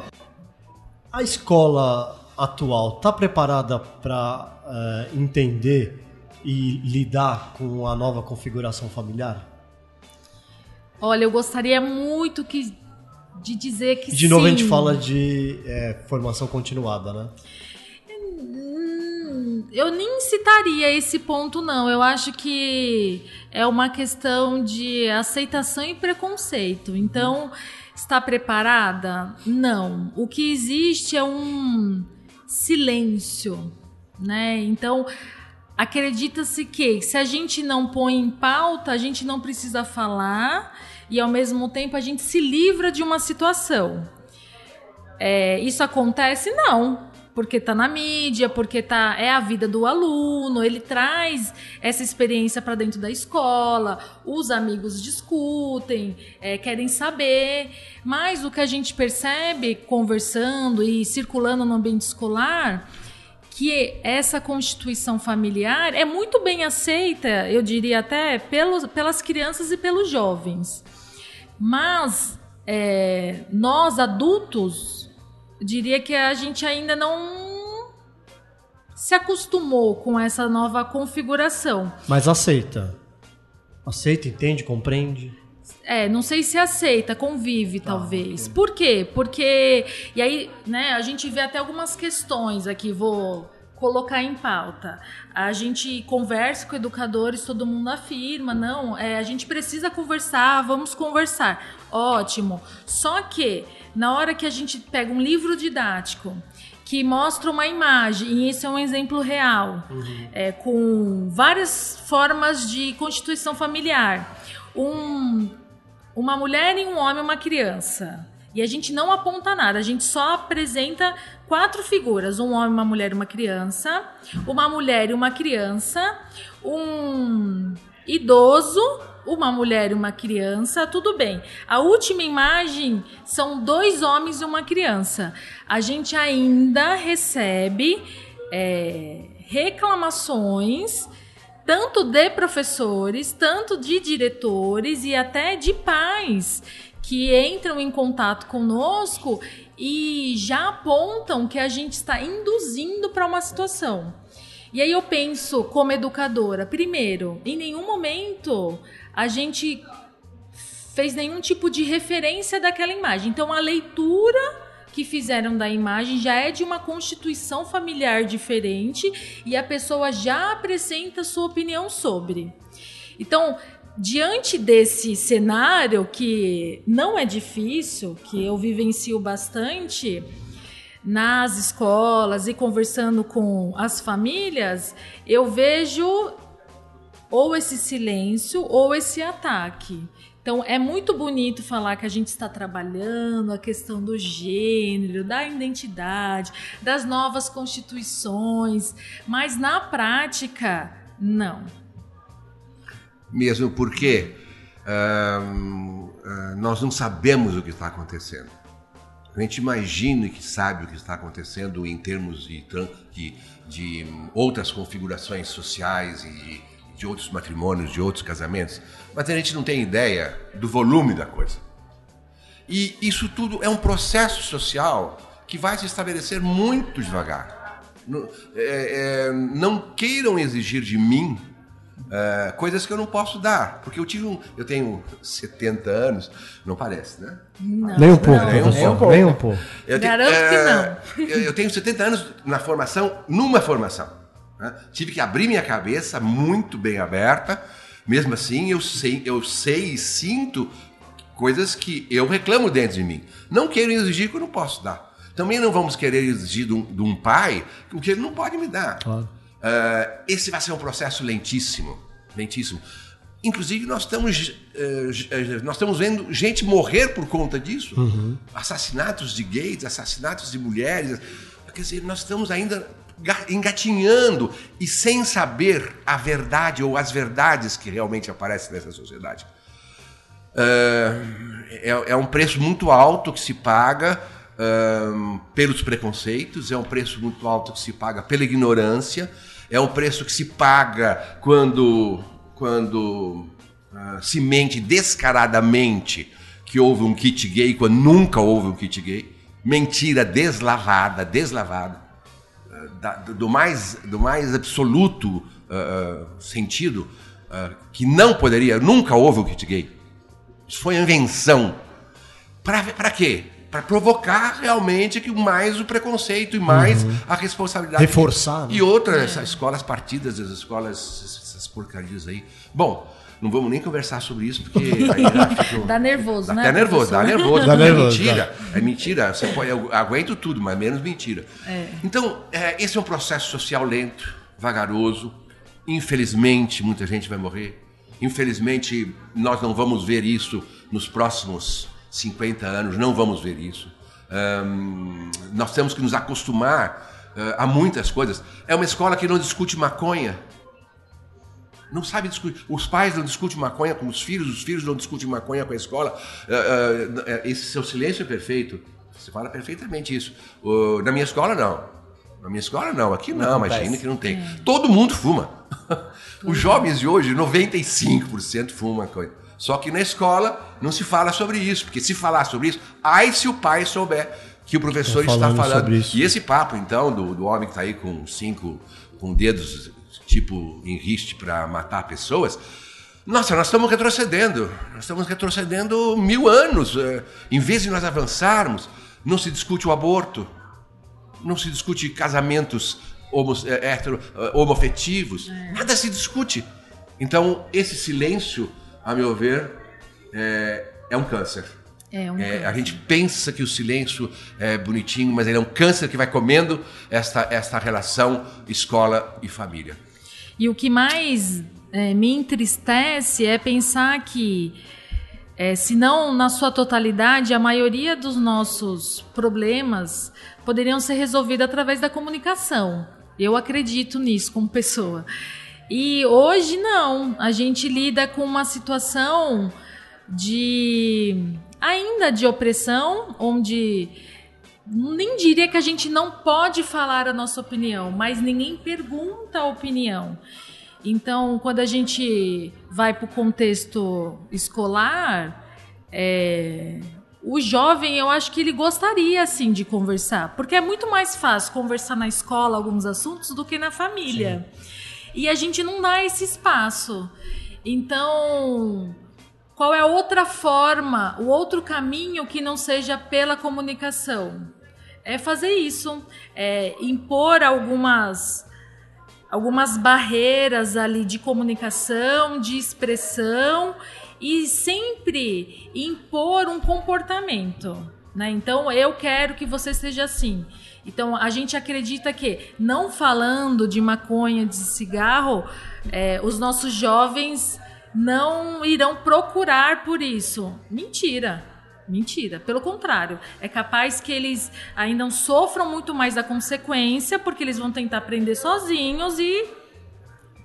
A escola atual está preparada para uh, eh, entender e lidar com a nova configuração familiar? Olha, eu gostaria muito que, de dizer que de sim. De novo a gente fala de é, formação continuada, né? Hum, eu nem citaria esse ponto, não. Eu acho que é uma questão de aceitação e preconceito. Então, está preparada? Não. O que existe é um silêncio, né? Então, acredita-se que se a gente não põe em pauta, a gente não precisa falar e ao mesmo tempo a gente se livra de uma situação. É, isso acontece? Não. Porque está na mídia, porque tá, é a vida do aluno, ele traz essa experiência para dentro da escola, os amigos discutem, é, querem saber. Mas o que a gente percebe conversando e circulando no ambiente escolar que essa constituição familiar é muito bem aceita, eu diria até, pelos, pelas crianças e pelos jovens. Mas é, nós, adultos, diria que a gente ainda não se acostumou com essa nova configuração. Mas aceita. Aceita, entende, compreende? É, não sei se aceita, convive, tá, talvez. Okay. Por quê? Porque. E aí, né, a gente vê até algumas questões aqui, vou colocar em pauta. A gente conversa com educadores, todo mundo afirma, não, é, a gente precisa conversar, vamos conversar. Ótimo. Só que, na hora que a gente pega um livro didático que mostra uma imagem, e isso é um exemplo real, uhum. é, com várias formas de constituição familiar. Um uma mulher e um homem, uma criança. E a gente não aponta nada, a gente só apresenta quatro figuras: um homem, uma mulher e uma criança, uma mulher e uma criança, um idoso, uma mulher e uma criança, tudo bem. A última imagem são dois homens e uma criança. A gente ainda recebe é, reclamações tanto de professores, tanto de diretores e até de pais que entram em contato conosco e já apontam que a gente está induzindo para uma situação. E aí eu penso, como educadora, primeiro, em nenhum momento a gente fez nenhum tipo de referência daquela imagem. Então a leitura que fizeram da imagem já é de uma constituição familiar diferente e a pessoa já apresenta sua opinião sobre. Então, diante desse cenário que não é difícil, que eu vivencio bastante nas escolas e conversando com as famílias, eu vejo ou esse silêncio ou esse ataque. Então é muito bonito falar que a gente está trabalhando a questão do gênero, da identidade, das novas constituições, mas na prática, não. Mesmo porque uh, nós não sabemos o que está acontecendo. A gente imagina que sabe o que está acontecendo em termos de, de, de outras configurações sociais e de outros matrimônios, de outros casamentos, mas a gente não tem ideia do volume da coisa. E isso tudo é um processo social que vai se estabelecer muito devagar. Não, é, é, não queiram exigir de mim é, coisas que eu não posso dar, porque eu tive um, eu tenho 70 anos, não parece, né? Não, nem um pouco, nem um pouco. Nem um pouco. Eu tenho, Garanto que não. Eu, eu tenho 70 anos na formação, numa formação. Né? Tive que abrir minha cabeça muito bem aberta. Mesmo assim, eu sei, eu sei e sinto coisas que eu reclamo dentro de mim. Não quero exigir que eu não posso dar. Também não vamos querer exigir de um, de um pai o que ele não pode me dar. Claro. Uh, esse vai ser um processo lentíssimo, lentíssimo. Inclusive nós estamos uh, nós estamos vendo gente morrer por conta disso, uhum. assassinatos de gays, assassinatos de mulheres. Quer dizer, nós estamos ainda engatinhando e sem saber a verdade ou as verdades que realmente aparecem nessa sociedade. Uh, é, é, um preço muito alto que se paga pelos preconceitos, é um preço muito alto que se paga pela ignorância, é um preço que se paga quando, quando uh, se mente descaradamente que houve um kit gay quando nunca houve um kit gay. Mentira deslavada, deslavada, da, do, mais, do mais absoluto uh, sentido, que não poderia, nunca houve um kit gay. Isso foi invenção. Para quê? para provocar realmente que mais o preconceito e mais uhum. a responsabilidade. Reforçar. Né? E outras, as escolas partidas, as escolas, essas porcarias aí. Bom, não vamos nem conversar sobre isso, porque aí fica, dá nervoso, dá né? Até nervoso, dá nervoso. Dá é nervoso, mentira. Dá. É mentira. Você pode, eu aguento tudo, mas menos mentira. É. Então, é, esse é um processo social lento, vagaroso. Infelizmente, muita gente vai morrer. Infelizmente, nós não vamos ver isso nos próximos 50 anos, não vamos ver isso. Um, nós temos que nos acostumar uh, a muitas coisas. É uma escola que não discute maconha. Não sabe discutir. Os pais não discutem maconha com os filhos, os filhos não discutem maconha com a escola. Uh, uh, esse seu silêncio é perfeito. Você fala perfeitamente isso. na minha escola, não. Na minha escola, não. Aqui não, não imagina que não tem. É. Todo mundo fuma. Os jovens de hoje, 95% fumam maconha. Só que na escola não se fala sobre isso, porque se falar sobre isso, ai se o pai souber que o professor está falando. E esse papo, então, do, do homem que está aí com cinco com dedos tipo em riste para matar pessoas. Nossa, nós estamos retrocedendo. Nós estamos retrocedendo mil anos. É, em vez de nós avançarmos, não se discute o aborto, não se discute casamentos homo, é, hetero, é, homoafetivos, nada se discute. Então, esse silêncio a meu ver, é, é um câncer. É um é, a gente pensa que o silêncio é bonitinho, mas ele é um câncer que vai comendo esta, esta relação escola e família. E o que mais é, me entristece é pensar que, é, se não na sua totalidade, a maioria dos nossos problemas poderiam ser resolvidos através da comunicação. Eu acredito nisso como pessoa. E hoje não, a gente lida com uma situação de ainda de opressão, onde nem diria que a gente não pode falar a nossa opinião, mas ninguém pergunta a opinião. Então, quando a gente vai para o contexto escolar, é, o jovem, eu acho que ele gostaria assim de conversar, porque é muito mais fácil conversar na escola alguns assuntos do que na família. Sim. E a gente não dá esse espaço. Então, qual é a outra forma, o outro caminho que não seja pela comunicação? É fazer isso, é impor algumas algumas barreiras ali de comunicação, de expressão e sempre impor um comportamento. Né? Então, eu quero que você seja assim. Então, a gente acredita que, não falando de maconha, de cigarro, é, os nossos jovens não irão procurar por isso. Mentira. Mentira. Pelo contrário, é capaz que eles ainda sofram muito mais da consequência, porque eles vão tentar aprender sozinhos e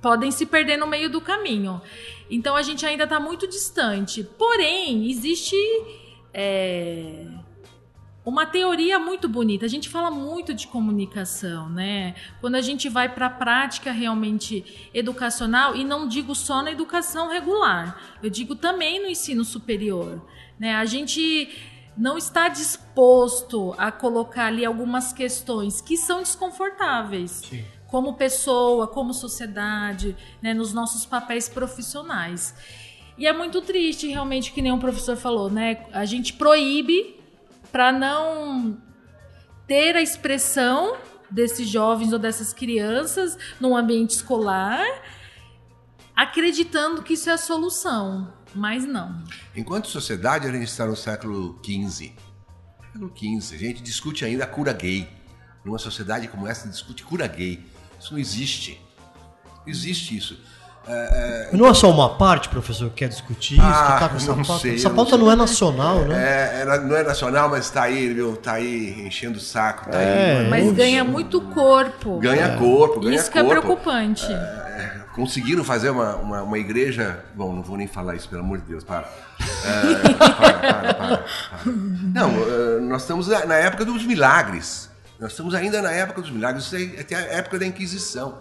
podem se perder no meio do caminho. Então a gente ainda está muito distante. Porém, existe. É uma teoria muito bonita. A gente fala muito de comunicação, né? Quando a gente vai para a prática realmente educacional, e não digo só na educação regular, eu digo também no ensino superior, né? A gente não está disposto a colocar ali algumas questões que são desconfortáveis. Sim. Como pessoa, como sociedade, né, nos nossos papéis profissionais. E é muito triste, realmente, que nem o professor falou, né? A gente proíbe para não ter a expressão desses jovens ou dessas crianças no ambiente escolar, acreditando que isso é a solução, mas não. Enquanto sociedade, a gente está no século XV. Século XV, a gente discute ainda a cura gay. Numa sociedade como essa, discute cura gay. Isso não existe. Não existe isso. É, é... Não é só uma parte, professor, que quer discutir isso, ah, que tá com essa pauta. Sei, essa pauta não, não, é nacional, né? É, é, não é nacional, mas está aí, viu? Tá aí enchendo o saco. Tá é, aí, mas ganha muito corpo. Ganha corpo, ganha isso corpo. Isso que é preocupante. É, conseguiram fazer uma, uma, uma, igreja. Bom, não vou nem falar isso, pelo amor de Deus, para. É, para, para, para, para, Não, eh, nós estamos na época dos milagres. Nós estamos ainda na época dos milagres, isso é até a época da Inquisição.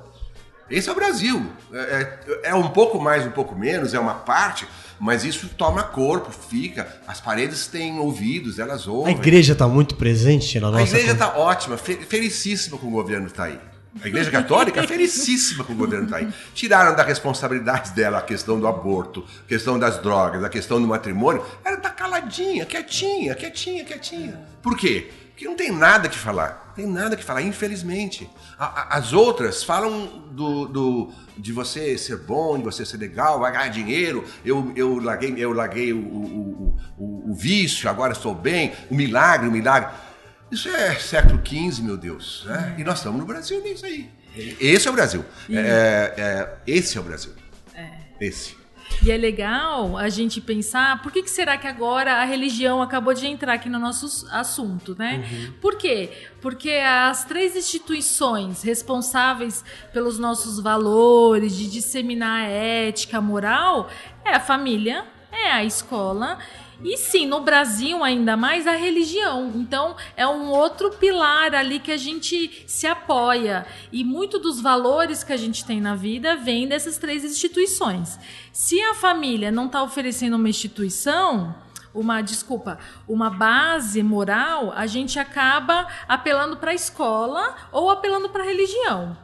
Esse é o Brasil. É, é, é, um pouco mais, um pouco menos, é uma parte, mas isso toma corpo, fica. As paredes têm ouvidos, elas ouvem. A igreja está muito presente na nossa. A igreja está ótima, felicíssima com o governo está aí. A Igreja Católica é felicíssima com o governo está aí. Tiraram da responsabilidade dela a questão do aborto, a questão das drogas, a questão do matrimônio. Ela está caladinha, quietinha, quietinha, quietinha. Por quê? Porque não tem nada que falar. Tem nada que falar, infelizmente. as outras falam do, do, de você ser bom, de você ser legal, vai ganhar dinheiro. Eu, eu larguei, eu larguei o, o, o, o vício, agora estou bem. O milagre, o milagre. Isso é século XV, meu Deus. Né? E nós estamos no Brasil nisso aí. Esse é o Brasil. É, é, esse é o Brasil. É. Esse. E é legal a gente pensar por que, que será que agora a religião acabou de entrar aqui no nosso assunto, né? Uhum. Por quê? Porque as três instituições responsáveis pelos nossos valores, de disseminar a ética, a moral, é a família, é a escola e sim, no Brasil ainda mais a religião. Então é um outro pilar ali que a gente se apoia. E muito dos valores que a gente tem na vida vem dessas três instituições. Se a família não está oferecendo uma instituição, uma desculpa, uma base moral, a gente acaba apelando para a escola ou apelando para a religião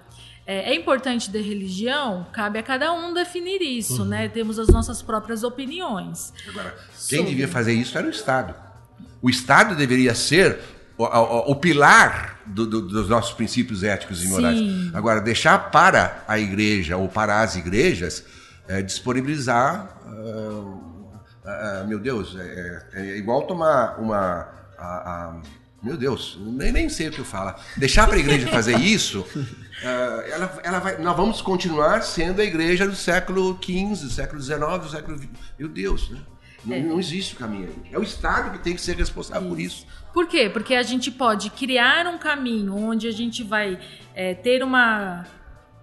é, é, importante da religião, cabe a cada um definir isso, uhum. né? Temos as nossas próprias opiniões. Agora, quem Sobre... devia fazer isso era o Estado. O Estado deveria ser o, o, o pilar do, do, dos nossos princípios éticos e morais. Sim. Agora, deixar para a igreja ou para as igrejas é, disponibilizar. Uh, uh, meu Deus, é, é, é, igual tomar uma. A, a, meu Deus, nem, nem sei o que eu falo. Deixar para a igreja fazer isso, uh, ela, ela vai, nós vamos continuar sendo a igreja do século XV, século XIX, século XX. Meu Deus, né? Não, é. não, existe o caminho. É o Estado que tem que ser responsável isso. por isso. Por quê? Porque a gente pode criar um caminho onde a gente vai é, ter uma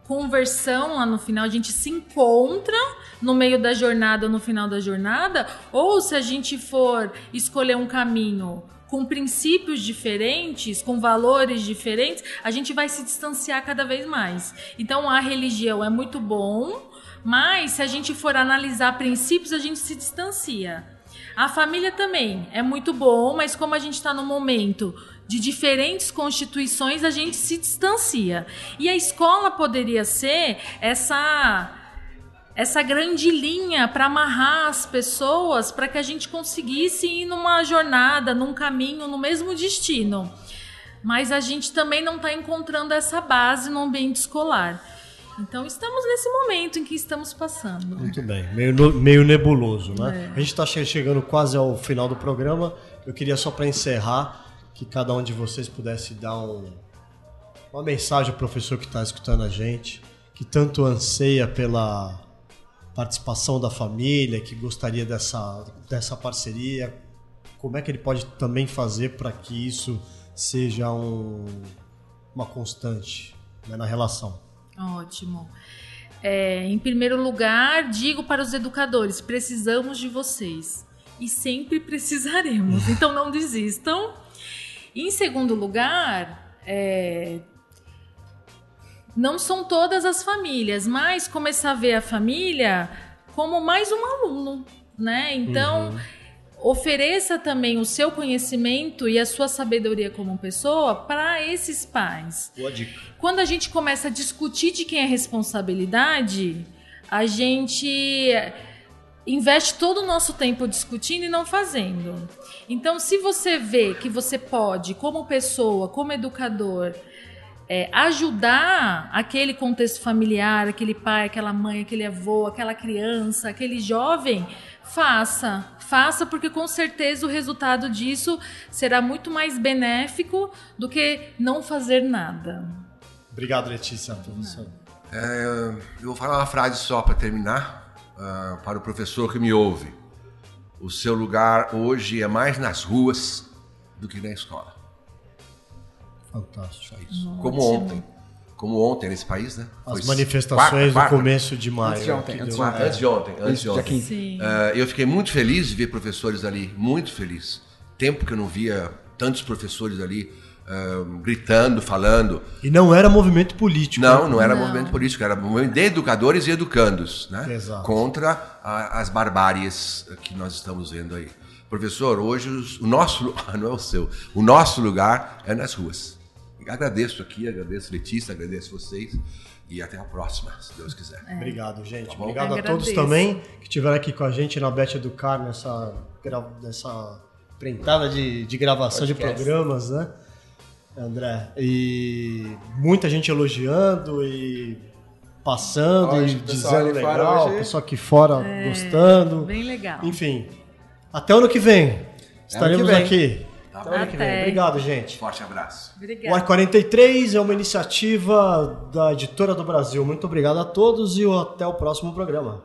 conversão lá no final, a gente se encontra no meio da jornada ou no final da jornada, ou se a gente for escolher um caminho com princípios diferentes, com valores diferentes, a gente vai se distanciar cada vez mais. Então a religião é muito bom, mas se a gente for analisar princípios, a gente se distancia. A família também é muito bom, mas como a gente está no momento de diferentes constituições, a gente se distancia. E a escola poderia ser essa essa grande linha para amarrar as pessoas para que a gente conseguisse ir numa jornada, num caminho, no mesmo destino. Mas a gente também não está encontrando essa base no ambiente escolar. Então estamos nesse momento em que estamos passando. Muito bem, meio, meio nebuloso, né? É. A gente está chegando quase ao final do programa. Eu queria só para encerrar que cada um de vocês pudesse dar um, uma mensagem ao professor que está escutando a gente, que tanto anseia pela participação da família, que gostaria dessa, dessa parceria, como é que ele pode também fazer para que isso seja um, uma constante né, na relação? Ótimo. É, em primeiro lugar, digo para os educadores: precisamos de vocês e sempre precisaremos, então não desistam. Em segundo lugar, é, não são todas as famílias, mas começar a ver a família como mais um aluno, né? Então, uhum. ofereça também o seu conhecimento e a sua sabedoria como pessoa para esses pais. Boa dica. Quando a gente começa a discutir de quem é responsabilidade, a gente investe todo o nosso tempo discutindo e não fazendo. Então, se você vê que você pode, como pessoa, como educador, é, ajudar aquele contexto familiar, aquele pai, aquela mãe, aquele avô, aquela criança, aquele jovem, faça. Faça, porque com certeza o resultado disso será muito mais benéfico do que não fazer nada. Obrigado, Letícia. É, eu vou falar uma frase só para terminar, uh, para o professor que me ouve. O seu lugar hoje é mais nas ruas do que na escola. Fantástico. Isso. Como ontem. como ontem nesse país, né? As Foi manifestações quarta, do quarta, começo de maio. Antes de ontem, antes de quarta, Antes de ontem, antes de ontem. 15. Sim. Ah, eu fiquei muito feliz de ver professores ali, muito feliz. Tempo que eu não via tantos professores ali ah, gritando, falando. E não era movimento político. Não, né? não era Não. movimento político, era movimento de educadores e educandos, né? Exato. Contra a- as barbáries que nós estamos vendo aí. Professor, hoje os- o nosso, não é o seu, o nosso lugar é nas ruas. Agradeço aqui, agradeço Letícia, agradeço vocês e até a próxima, se Deus quiser. Obrigado, gente. bom? Obrigado a Agradeço. todos também que estiveram aqui com a gente na Bet Educar nessa, nessa prentada de, de gravação de Podcast. programas, né, André? E muita gente elogiando e passando Hoje, e dizendo legal, hoje- o pessoal aqui fora gostando. Bem legal. Enfim, até o ano que vem. Estaremos vem. aqui. Até o ano que vem. Até. Obrigado, gente. Forte abraço. O Ar Obrigada. 43 é uma iniciativa da Editora do Brasil. Muito obrigado a todos e até o próximo programa.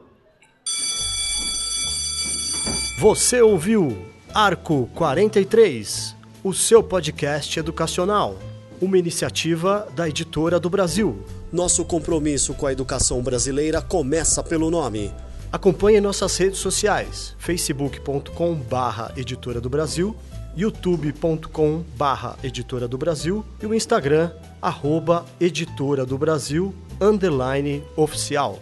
Você ouviu Arco 43, o seu podcast educacional, uma iniciativa da Editora do Brasil. Nosso compromisso com a educação brasileira começa pelo nome. Acompanhe nossas redes sociais: facebook.com barra Editora do Brasil, youtube.com barra Editora do Brasil e o Instagram arroba Editora do Brasil underline oficial.